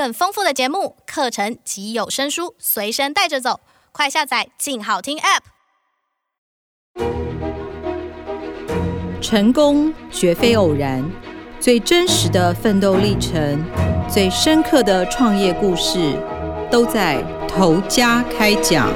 更丰富的节目、课程及有声书随身带着走，快下载“静好听 ”App。成功绝非偶然，最真实的奋斗历程、最深刻的创业故事，都在头家开讲。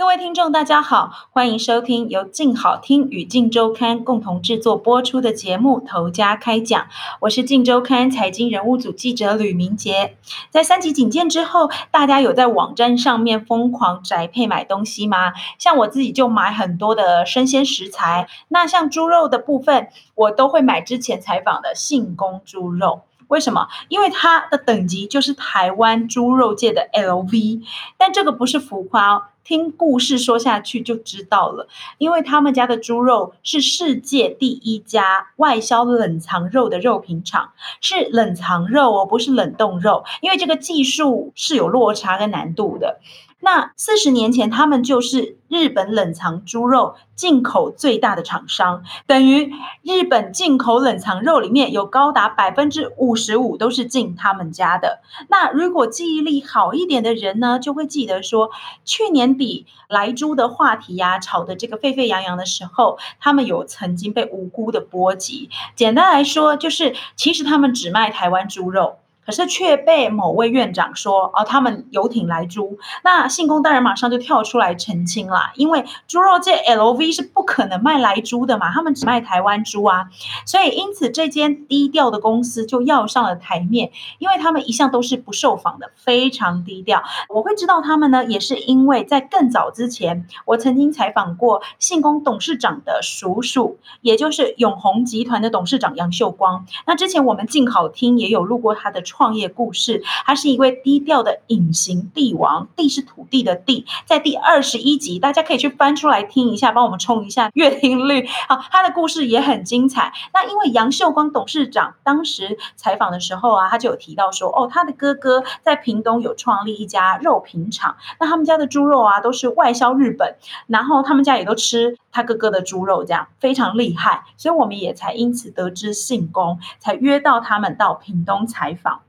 各位听众，大家好，欢迎收听由静好听与静周刊共同制作播出的节目《投家开讲》，我是静周刊财经人物组记者吕明杰。在三级警戒之后，大家有在网站上面疯狂宅配买东西吗？像我自己就买很多的生鲜食材，那像猪肉的部分，我都会买之前采访的信公猪肉。为什么？因为它的等级就是台湾猪肉界的 LV，但这个不是浮夸哦。听故事说下去就知道了，因为他们家的猪肉是世界第一家外销冷藏肉的肉品厂，是冷藏肉哦，不是冷冻肉，因为这个技术是有落差跟难度的。那四十年前，他们就是日本冷藏猪肉进口最大的厂商，等于日本进口冷藏肉里面有高达百分之五十五都是进他们家的。那如果记忆力好一点的人呢，就会记得说，去年底莱猪的话题呀、啊，炒得这个沸沸扬扬的时候，他们有曾经被无辜的波及。简单来说，就是其实他们只卖台湾猪肉。可是却被某位院长说哦，他们游艇来猪，那信工当然马上就跳出来澄清了，因为猪肉界 LV 是不可能卖来猪的嘛，他们只卖台湾猪啊，所以因此这间低调的公司就要上了台面，因为他们一向都是不受访的，非常低调。我会知道他们呢，也是因为在更早之前，我曾经采访过信工董事长的叔叔，也就是永鸿集团的董事长杨秀光。那之前我们进好听也有录过他的。创业故事，他是一位低调的隐形帝王，帝是土地的帝，在第二十一集，大家可以去翻出来听一下，帮我们冲一下阅听率。好，他的故事也很精彩。那因为杨秀光董事长当时采访的时候啊，他就有提到说，哦，他的哥哥在屏东有创立一家肉品厂，那他们家的猪肉啊都是外销日本，然后他们家也都吃他哥哥的猪肉，这样非常厉害，所以我们也才因此得知信丰，才约到他们到屏东采访。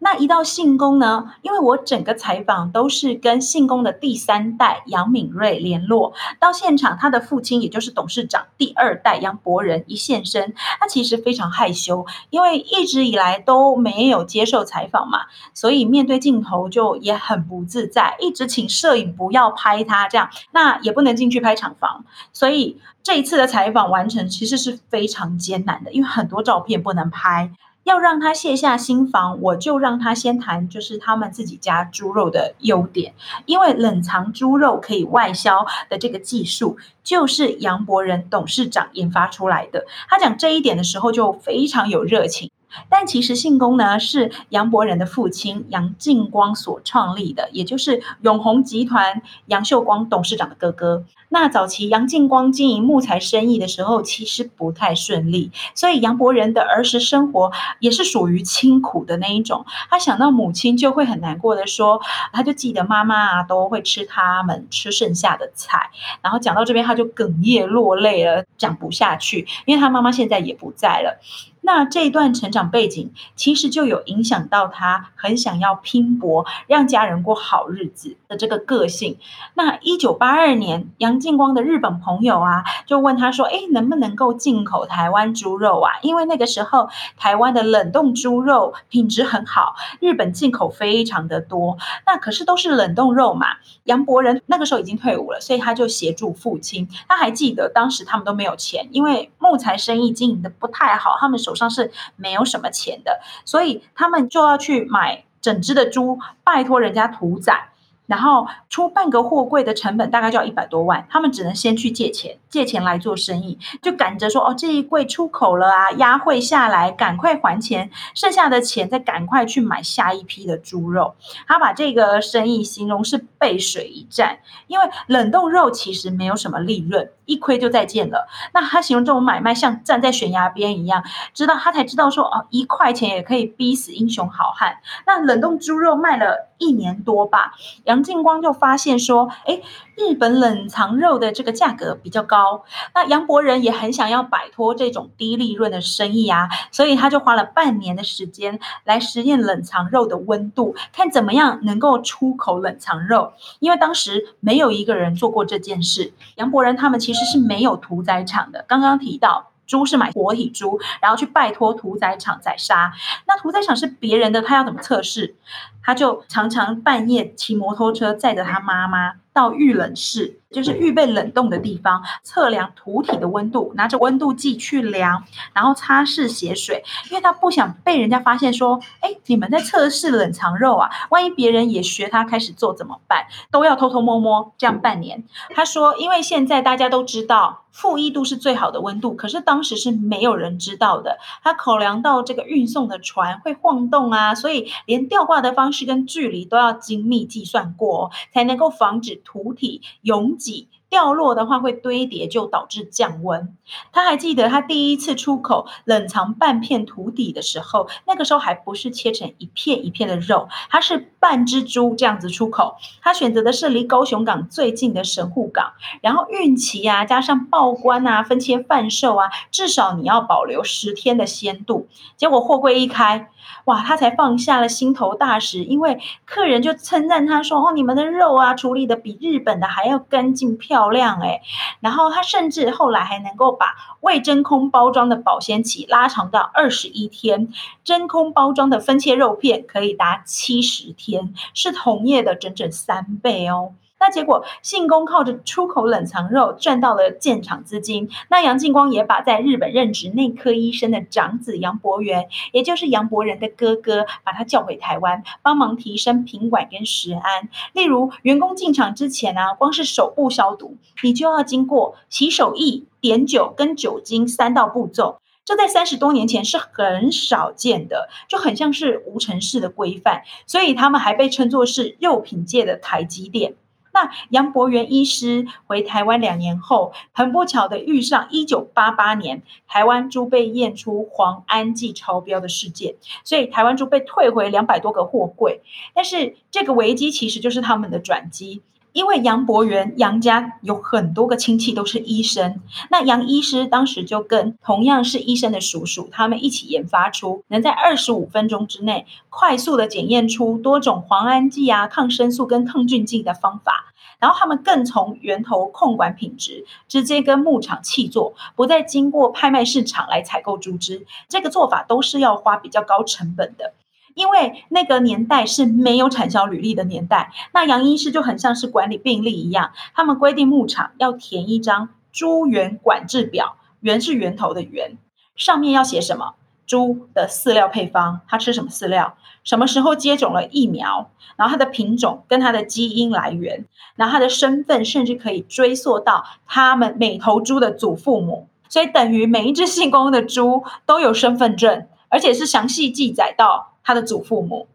那一到信宫呢，因为我整个采访都是跟信丰的第三代杨敏瑞联络，到现场他的父亲也就是董事长第二代杨伯仁一现身，他其实非常害羞，因为一直以来都没有接受采访嘛，所以面对镜头就也很不自在，一直请摄影不要拍他这样，那也不能进去拍厂房，所以这一次的采访完成其实是非常艰难的，因为很多照片不能拍。要让他卸下心防，我就让他先谈，就是他们自己家猪肉的优点，因为冷藏猪肉可以外销的这个技术，就是杨伯仁董事长研发出来的。他讲这一点的时候，就非常有热情。但其实信丰呢，是杨伯仁的父亲杨敬光所创立的，也就是永宏集团杨秀光董事长的哥哥。那早期杨敬光经营木材生意的时候，其实不太顺利，所以杨伯仁的儿时生活也是属于清苦的那一种。他想到母亲就会很难过的说，他就记得妈妈啊都会吃他们吃剩下的菜，然后讲到这边他就哽咽落泪了，讲不下去，因为他妈妈现在也不在了。那这一段成长背景，其实就有影响到他很想要拼搏，让家人过好日子的这个个性。那一九八二年，杨敬光的日本朋友啊，就问他说：“哎，能不能够进口台湾猪肉啊？因为那个时候台湾的冷冻猪肉品质很好，日本进口非常的多。那可是都是冷冻肉嘛。”杨伯仁那个时候已经退伍了，所以他就协助父亲。他还记得当时他们都没有钱，因为木材生意经营的不太好，他们手。上是没有什么钱的，所以他们就要去买整只的猪，拜托人家屠宰。然后出半个货柜的成本大概就要一百多万，他们只能先去借钱，借钱来做生意，就赶着说哦，这一柜出口了啊，压汇下来，赶快还钱，剩下的钱再赶快去买下一批的猪肉。他把这个生意形容是背水一战，因为冷冻肉其实没有什么利润，一亏就再见了。那他形容这种买卖像站在悬崖边一样，知道他才知道说哦，一块钱也可以逼死英雄好汉。那冷冻猪肉卖了。一年多吧，杨进光就发现说，哎，日本冷藏肉的这个价格比较高，那杨伯仁也很想要摆脱这种低利润的生意啊，所以他就花了半年的时间来实验冷藏肉的温度，看怎么样能够出口冷藏肉。因为当时没有一个人做过这件事，杨伯仁他们其实是没有屠宰场的。刚刚提到。猪是买活体猪，然后去拜托屠宰场宰杀。那屠宰场是别人的，他要怎么测试？他就常常半夜骑摩托车载着他妈妈到预冷室，就是预备冷冻的地方，测量土体的温度，拿着温度计去量，然后擦拭血水，因为他不想被人家发现说，哎，你们在测试冷藏肉啊，万一别人也学他开始做怎么办？都要偷偷摸摸，这样半年。他说，因为现在大家都知道。负一度是最好的温度，可是当时是没有人知道的。他考量到这个运送的船会晃动啊，所以连吊挂的方式跟距离都要精密计算过，才能够防止土体拥挤。掉落的话会堆叠，就导致降温。他还记得他第一次出口冷藏半片土底的时候，那个时候还不是切成一片一片的肉，他是半只猪这样子出口。他选择的是离高雄港最近的神户港，然后运期啊，加上报关啊、分切贩售啊，至少你要保留十天的鲜度。结果货柜一开。哇，他才放下了心头大石，因为客人就称赞他说：“哦，你们的肉啊，处理得比日本的还要干净漂亮诶。”然后它甚至后来还能够把未真空包装的保鲜期拉长到二十一天，真空包装的分切肉片可以达七十天，是同业的整整三倍哦。那结果，信工靠着出口冷藏肉赚到了建厂资金。那杨进光也把在日本任职内科医生的长子杨伯元，也就是杨伯仁的哥哥，把他叫回台湾，帮忙提升品管跟食安。例如，员工进厂之前啊，光是手部消毒，你就要经过洗手液、碘酒跟酒精三道步骤。这在三十多年前是很少见的，就很像是无尘室的规范。所以他们还被称作是肉品界的台积电。那杨博元医师回台湾两年后，很不巧的遇上一九八八年台湾猪被验出磺胺剂超标的事件，所以台湾猪被退回两百多个货柜。但是这个危机其实就是他们的转机。因为杨伯元杨家有很多个亲戚都是医生，那杨医师当时就跟同样是医生的叔叔，他们一起研发出能在二十五分钟之内快速的检验出多种磺胺剂啊、抗生素跟抗菌剂的方法。然后他们更从源头控管品质，直接跟牧场契作，不再经过拍卖市场来采购猪只。这个做法都是要花比较高成本的。因为那个年代是没有产销履历的年代，那杨医师就很像是管理病历一样，他们规定牧场要填一张猪源管制表，源是源头的源，上面要写什么？猪的饲料配方，它吃什么饲料？什么时候接种了疫苗？然后它的品种跟它的基因来源，然后它的身份甚至可以追溯到他们每头猪的祖父母，所以等于每一只姓公的猪都有身份证，而且是详细记载到。他的祖父母，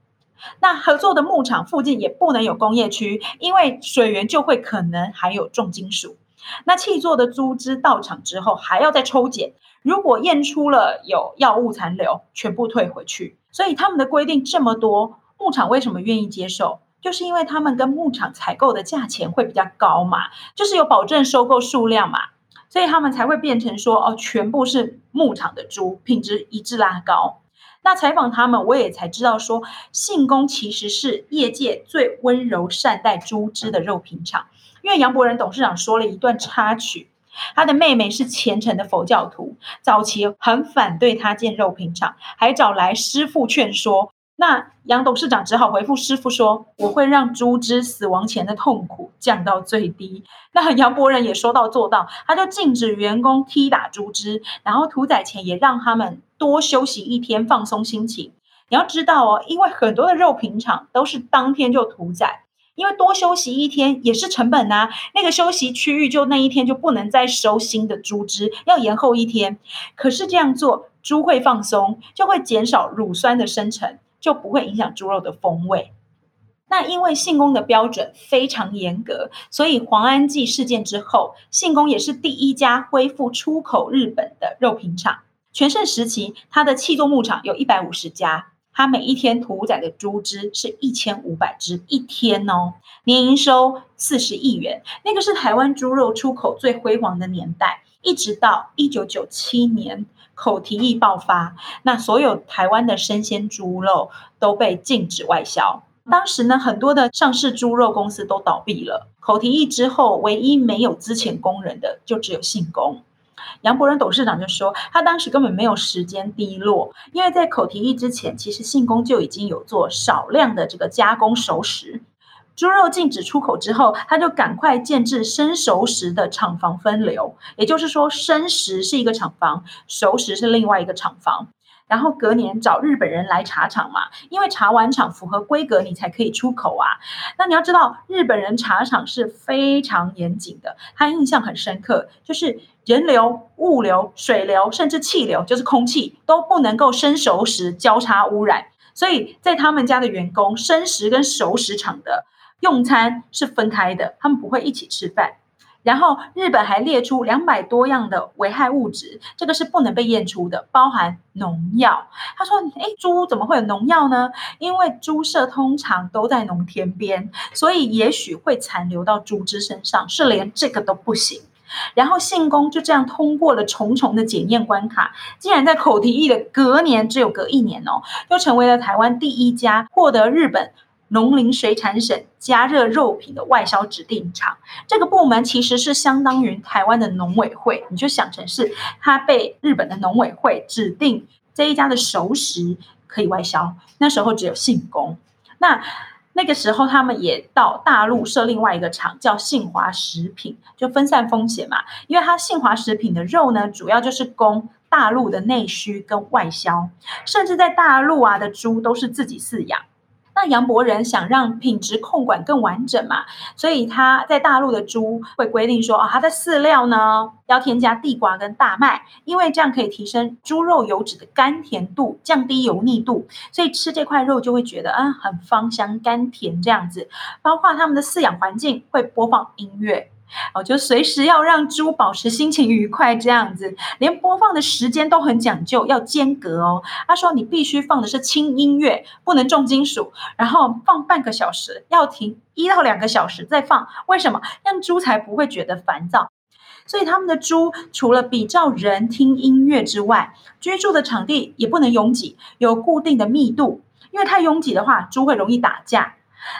那合作的牧场附近也不能有工业区，因为水源就会可能含有重金属。那契作的猪只到场之后，还要再抽检，如果验出了有药物残留，全部退回去。所以他们的规定这么多，牧场为什么愿意接受？就是因为他们跟牧场采购的价钱会比较高嘛，就是有保证收购数量嘛，所以他们才会变成说哦，全部是牧场的猪，品质一致拉高。那采访他们，我也才知道说，信工其实是业界最温柔善待猪只的肉品厂。因为杨伯仁董事长说了一段插曲，他的妹妹是虔诚的佛教徒，早期很反对他建肉品厂，还找来师傅劝说。那杨董事长只好回复师傅说：“我会让猪只死亡前的痛苦降到最低。”那杨伯仁也说到做到，他就禁止员工踢打猪只，然后屠宰前也让他们多休息一天，放松心情。你要知道哦，因为很多的肉品厂都是当天就屠宰，因为多休息一天也是成本呐。那个休息区域就那一天就不能再收新的猪只，要延后一天。可是这样做，猪会放松，就会减少乳酸的生成。就不会影响猪肉的风味。那因为信丰的标准非常严格，所以黄安记事件之后，信丰也是第一家恢复出口日本的肉品厂。全盛时期，它的气作牧场有一百五十家，它每一天屠宰的猪只是一千五百只一天哦，年营收四十亿元，那个是台湾猪肉出口最辉煌的年代，一直到一九九七年口蹄疫爆发，那所有台湾的生鲜猪肉都被禁止外销。当时呢，很多的上市猪肉公司都倒闭了。口蹄疫之后，唯一没有资遣工人的，就只有信工。杨伯仁董事长就说，他当时根本没有时间低落，因为在口蹄疫之前，其实信工就已经有做少量的这个加工熟食。猪肉禁止出口之后，他就赶快建置生熟食的厂房分流，也就是说，生食是一个厂房，熟食是另外一个厂房。然后隔年找日本人来查厂嘛，因为查完厂符合规格，你才可以出口啊。那你要知道，日本人查厂是非常严谨的，他印象很深刻，就是人流、物流、水流，甚至气流，就是空气都不能够生熟食交叉污染。所以在他们家的员工，生食跟熟食厂的用餐是分开的，他们不会一起吃饭。然后日本还列出两百多样的危害物质，这个是不能被验出的，包含农药。他说：“哎，猪怎么会有农药呢？因为猪舍通常都在农田边，所以也许会残留到猪只身上，是连这个都不行。”然后信工就这样通过了重重的检验关卡，竟然在口蹄疫的隔年，只有隔一年哦，又成为了台湾第一家获得日本。农林水产省加热肉品的外销指定厂，这个部门其实是相当于台湾的农委会，你就想成是它被日本的农委会指定这一家的熟食可以外销。那时候只有信工，那那个时候他们也到大陆设另外一个厂，叫信华食品，就分散风险嘛。因为它信华食品的肉呢，主要就是供大陆的内需跟外销，甚至在大陆啊的猪都是自己饲养。那杨伯仁想让品质控管更完整嘛，所以他在大陆的猪会规定说，哦，它的饲料呢要添加地瓜跟大麦，因为这样可以提升猪肉油脂的甘甜度，降低油腻度，所以吃这块肉就会觉得啊很芳香甘甜这样子。包括他们的饲养环境会播放音乐。哦，就随时要让猪保持心情愉快，这样子，连播放的时间都很讲究，要间隔哦。他说你必须放的是轻音乐，不能重金属，然后放半个小时，要停一到两个小时再放。为什么？让猪才不会觉得烦躁。所以他们的猪除了比照人听音乐之外，居住的场地也不能拥挤，有固定的密度，因为太拥挤的话，猪会容易打架。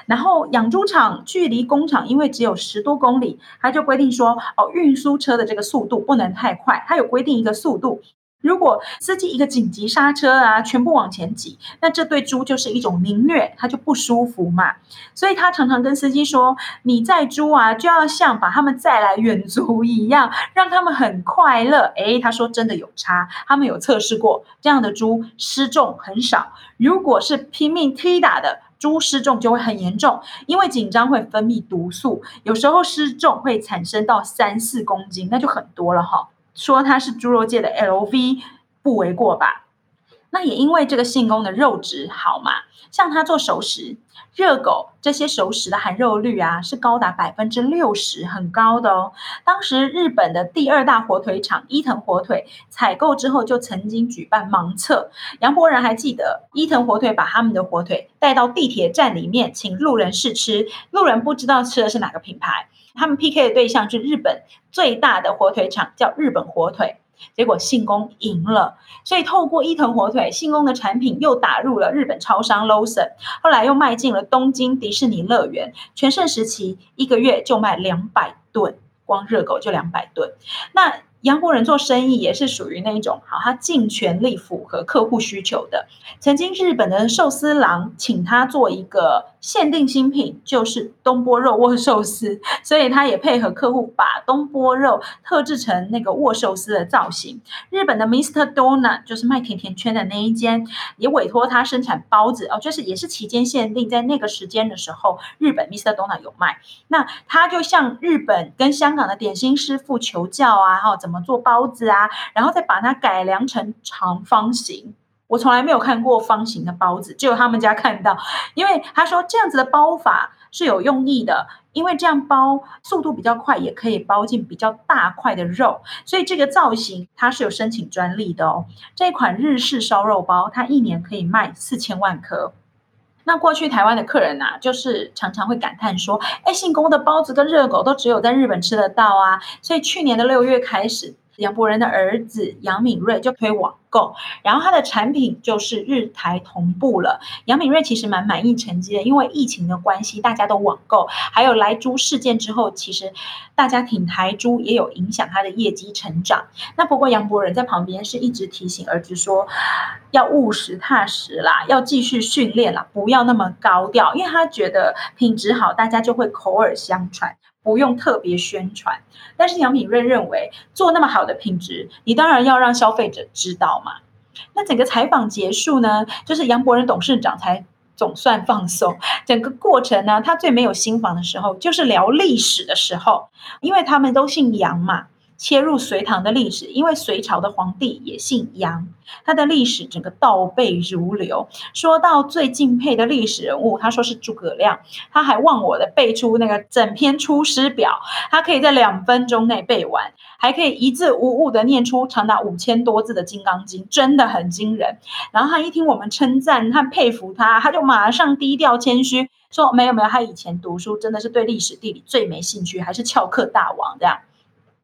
然后养猪场距离工厂因为只有十多公里，他就规定说，哦，运输车的这个速度不能太快，他有规定一个速度。如果司机一个紧急刹车啊，全部往前挤，那这对猪就是一种凌虐，它就不舒服嘛。所以他常常跟司机说，你载猪啊，就要像把他们载来远足一样，让他们很快乐。诶，他说真的有差，他们有测试过，这样的猪失重很少。如果是拼命踢打的。猪失重就会很严重，因为紧张会分泌毒素，有时候失重会产生到三四公斤，那就很多了哈。说它是猪肉界的 LV 不为过吧？那也因为这个性功的肉质好嘛，像他做熟食。热狗这些熟食的含肉率啊，是高达百分之六十，很高的哦。当时日本的第二大火腿厂伊藤火腿采购之后，就曾经举办盲测。杨伯仁还记得，伊藤火腿把他们的火腿带到地铁站里面，请路人试吃，路人不知道吃的是哪个品牌。他们 PK 的对象是日本最大的火腿厂，叫日本火腿。结果信工赢了，所以透过伊藤火腿，信工的产品又打入了日本超商 Lawson，后来又卖进了东京迪士尼乐园。全盛时期一个月就卖两百吨，光热狗就两百吨。那杨伯仁做生意也是属于那一种，好，他尽全力符合客户需求的。曾经日本的寿司郎请他做一个限定新品，就是东坡肉握寿司，所以他也配合客户把东坡肉特制成那个握寿司的造型。日本的 Mr. Donut 就是卖甜甜圈的那一间，也委托他生产包子哦，就是也是期间限定，在那个时间的时候，日本 Mr. Donut 有卖。那他就向日本跟香港的点心师傅求教啊，哈，怎么？怎么做包子啊？然后再把它改良成长方形。我从来没有看过方形的包子，只有他们家看到。因为他说这样子的包法是有用意的，因为这样包速度比较快，也可以包进比较大块的肉，所以这个造型它是有申请专利的哦。这款日式烧肉包，它一年可以卖四千万颗。那过去台湾的客人呐、啊，就是常常会感叹说：“哎，姓宫的包子跟热狗都只有在日本吃得到啊！”所以去年的六月开始。杨博仁的儿子杨敏瑞就推网购，然后他的产品就是日台同步了。杨敏瑞其实蛮满意成绩的，因为疫情的关系，大家都网购，还有莱猪事件之后，其实大家挺台猪也有影响他的业绩成长。那不过杨博仁在旁边是一直提醒儿子说，要务实踏实啦，要继续训练啦，不要那么高调，因为他觉得品质好，大家就会口耳相传。不用特别宣传，但是杨品瑞认为做那么好的品质，你当然要让消费者知道嘛。那整个采访结束呢，就是杨博仁董事长才总算放松。整个过程呢，他最没有心房的时候，就是聊历史的时候，因为他们都姓杨嘛。切入隋唐的历史，因为隋朝的皇帝也姓杨，他的历史整个倒背如流。说到最敬佩的历史人物，他说是诸葛亮，他还忘我的背出那个整篇《出师表》，他可以在两分钟内背完，还可以一字无误的念出长达五千多字的《金刚经》，真的很惊人。然后他一听我们称赞他佩服他，他就马上低调谦虚说：“没有没有，他以前读书真的是对历史地理最没兴趣，还是翘课大王这样。”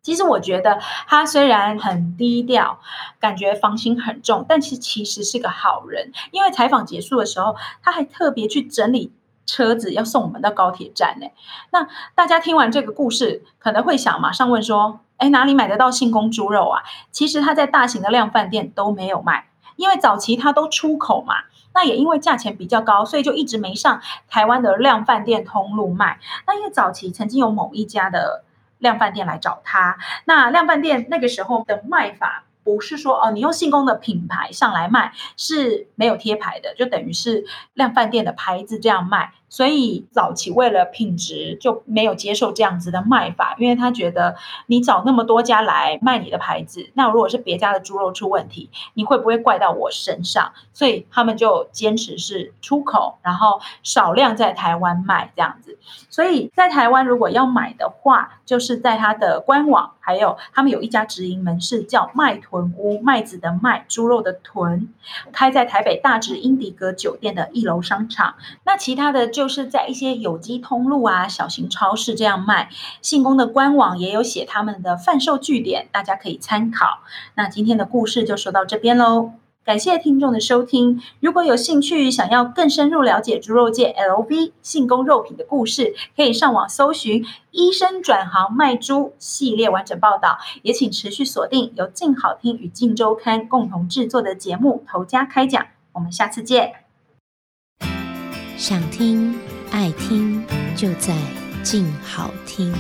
其实我觉得他虽然很低调，感觉防心很重，但其其实是个好人。因为采访结束的时候，他还特别去整理车子，要送我们到高铁站呢。那大家听完这个故事，可能会想马上问说：哎，哪里买得到信丰猪肉啊？其实他在大型的量贩店都没有卖，因为早期他都出口嘛。那也因为价钱比较高，所以就一直没上台湾的量贩店通路卖。那因为早期曾经有某一家的。量贩店来找他，那量贩店那个时候的卖法不是说哦，你用信工的品牌上来卖是没有贴牌的，就等于是量贩店的牌子这样卖。所以早期为了品质就没有接受这样子的卖法，因为他觉得你找那么多家来卖你的牌子，那如果是别家的猪肉出问题，你会不会怪到我身上？所以他们就坚持是出口，然后少量在台湾卖这样子。所以在台湾如果要买的话，就是在他的官网，还有他们有一家直营门市叫麦屯屋，麦子的麦，猪肉的屯，开在台北大直英迪格酒店的一楼商场。那其他的。就是在一些有机通路啊、小型超市这样卖。信丰的官网也有写他们的贩售据点，大家可以参考。那今天的故事就说到这边喽，感谢听众的收听。如果有兴趣想要更深入了解猪肉界 LV 信丰肉品的故事，可以上网搜寻“医生转行卖猪”系列完整报道。也请持续锁定由静好听与静周刊共同制作的节目《头家开讲》，我们下次见。想听、爱听，就在静好听。